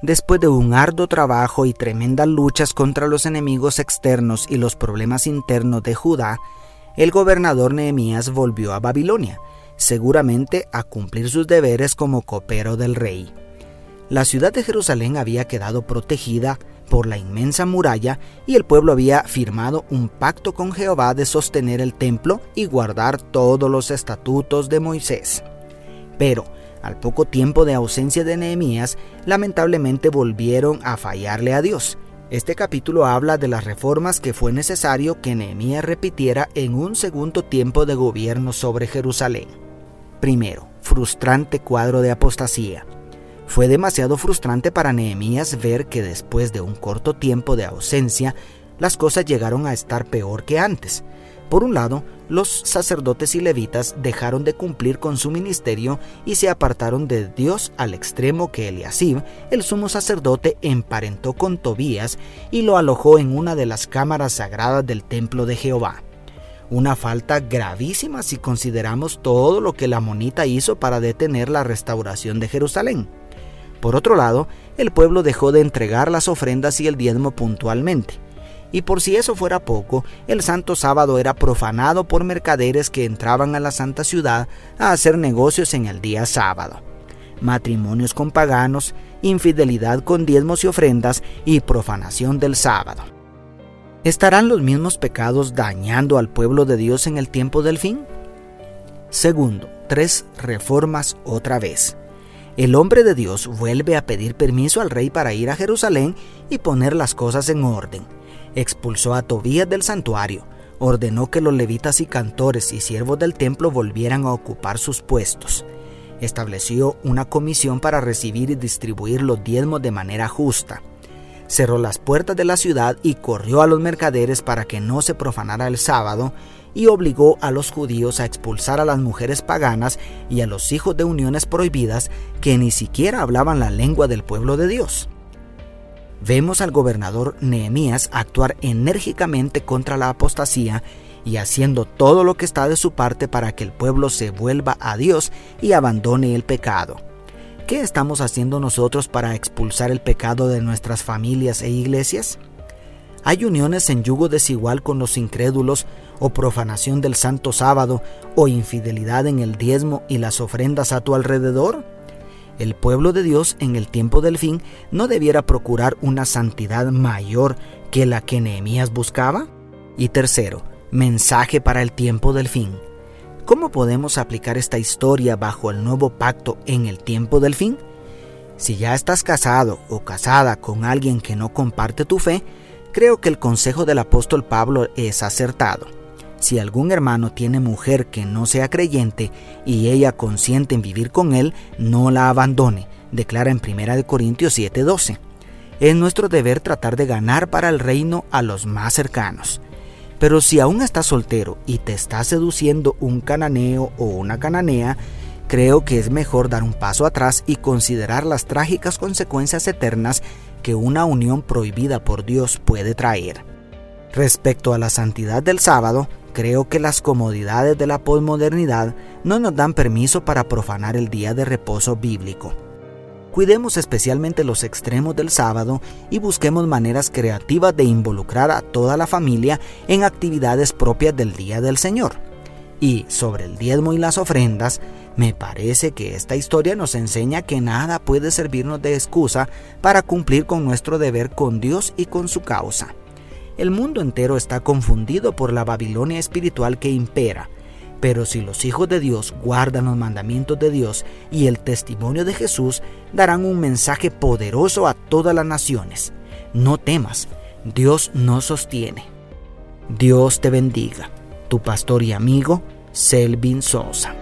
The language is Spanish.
Después de un arduo trabajo y tremendas luchas contra los enemigos externos y los problemas internos de Judá, el gobernador Nehemías volvió a Babilonia, seguramente a cumplir sus deberes como copero del rey. La ciudad de Jerusalén había quedado protegida por la inmensa muralla y el pueblo había firmado un pacto con Jehová de sostener el templo y guardar todos los estatutos de Moisés. Pero al poco tiempo de ausencia de Nehemías, lamentablemente volvieron a fallarle a Dios. Este capítulo habla de las reformas que fue necesario que Nehemías repitiera en un segundo tiempo de gobierno sobre Jerusalén. Primero, frustrante cuadro de apostasía. Fue demasiado frustrante para Nehemías ver que después de un corto tiempo de ausencia, las cosas llegaron a estar peor que antes. Por un lado, los sacerdotes y levitas dejaron de cumplir con su ministerio y se apartaron de Dios al extremo que Eliasib, el sumo sacerdote, emparentó con Tobías y lo alojó en una de las cámaras sagradas del templo de Jehová. Una falta gravísima si consideramos todo lo que la monita hizo para detener la restauración de Jerusalén. Por otro lado, el pueblo dejó de entregar las ofrendas y el diezmo puntualmente. Y por si eso fuera poco, el santo sábado era profanado por mercaderes que entraban a la santa ciudad a hacer negocios en el día sábado. Matrimonios con paganos, infidelidad con diezmos y ofrendas y profanación del sábado. ¿Estarán los mismos pecados dañando al pueblo de Dios en el tiempo del fin? Segundo, tres reformas otra vez. El hombre de Dios vuelve a pedir permiso al rey para ir a Jerusalén y poner las cosas en orden expulsó a Tobías del santuario, ordenó que los levitas y cantores y siervos del templo volvieran a ocupar sus puestos. Estableció una comisión para recibir y distribuir los diezmos de manera justa. Cerró las puertas de la ciudad y corrió a los mercaderes para que no se profanara el sábado y obligó a los judíos a expulsar a las mujeres paganas y a los hijos de uniones prohibidas que ni siquiera hablaban la lengua del pueblo de Dios vemos al gobernador Nehemías actuar enérgicamente contra la apostasía y haciendo todo lo que está de su parte para que el pueblo se vuelva a Dios y abandone el pecado. ¿Qué estamos haciendo nosotros para expulsar el pecado de nuestras familias e iglesias? ¿Hay uniones en yugo desigual con los incrédulos o profanación del santo sábado o infidelidad en el diezmo y las ofrendas a tu alrededor? El pueblo de Dios en el tiempo del fin no debiera procurar una santidad mayor que la que Nehemías buscaba? Y tercero, mensaje para el tiempo del fin. ¿Cómo podemos aplicar esta historia bajo el nuevo pacto en el tiempo del fin? Si ya estás casado o casada con alguien que no comparte tu fe, creo que el consejo del apóstol Pablo es acertado. Si algún hermano tiene mujer que no sea creyente y ella consiente en vivir con él, no la abandone, declara en 1 Corintios 7:12. Es nuestro deber tratar de ganar para el reino a los más cercanos. Pero si aún estás soltero y te está seduciendo un cananeo o una cananea, creo que es mejor dar un paso atrás y considerar las trágicas consecuencias eternas que una unión prohibida por Dios puede traer. Respecto a la santidad del sábado, creo que las comodidades de la posmodernidad no nos dan permiso para profanar el día de reposo bíblico. Cuidemos especialmente los extremos del sábado y busquemos maneras creativas de involucrar a toda la familia en actividades propias del Día del Señor. Y sobre el diezmo y las ofrendas, me parece que esta historia nos enseña que nada puede servirnos de excusa para cumplir con nuestro deber con Dios y con su causa. El mundo entero está confundido por la Babilonia espiritual que impera. Pero si los hijos de Dios guardan los mandamientos de Dios y el testimonio de Jesús, darán un mensaje poderoso a todas las naciones. No temas, Dios nos sostiene. Dios te bendiga. Tu pastor y amigo, Selvin Sosa.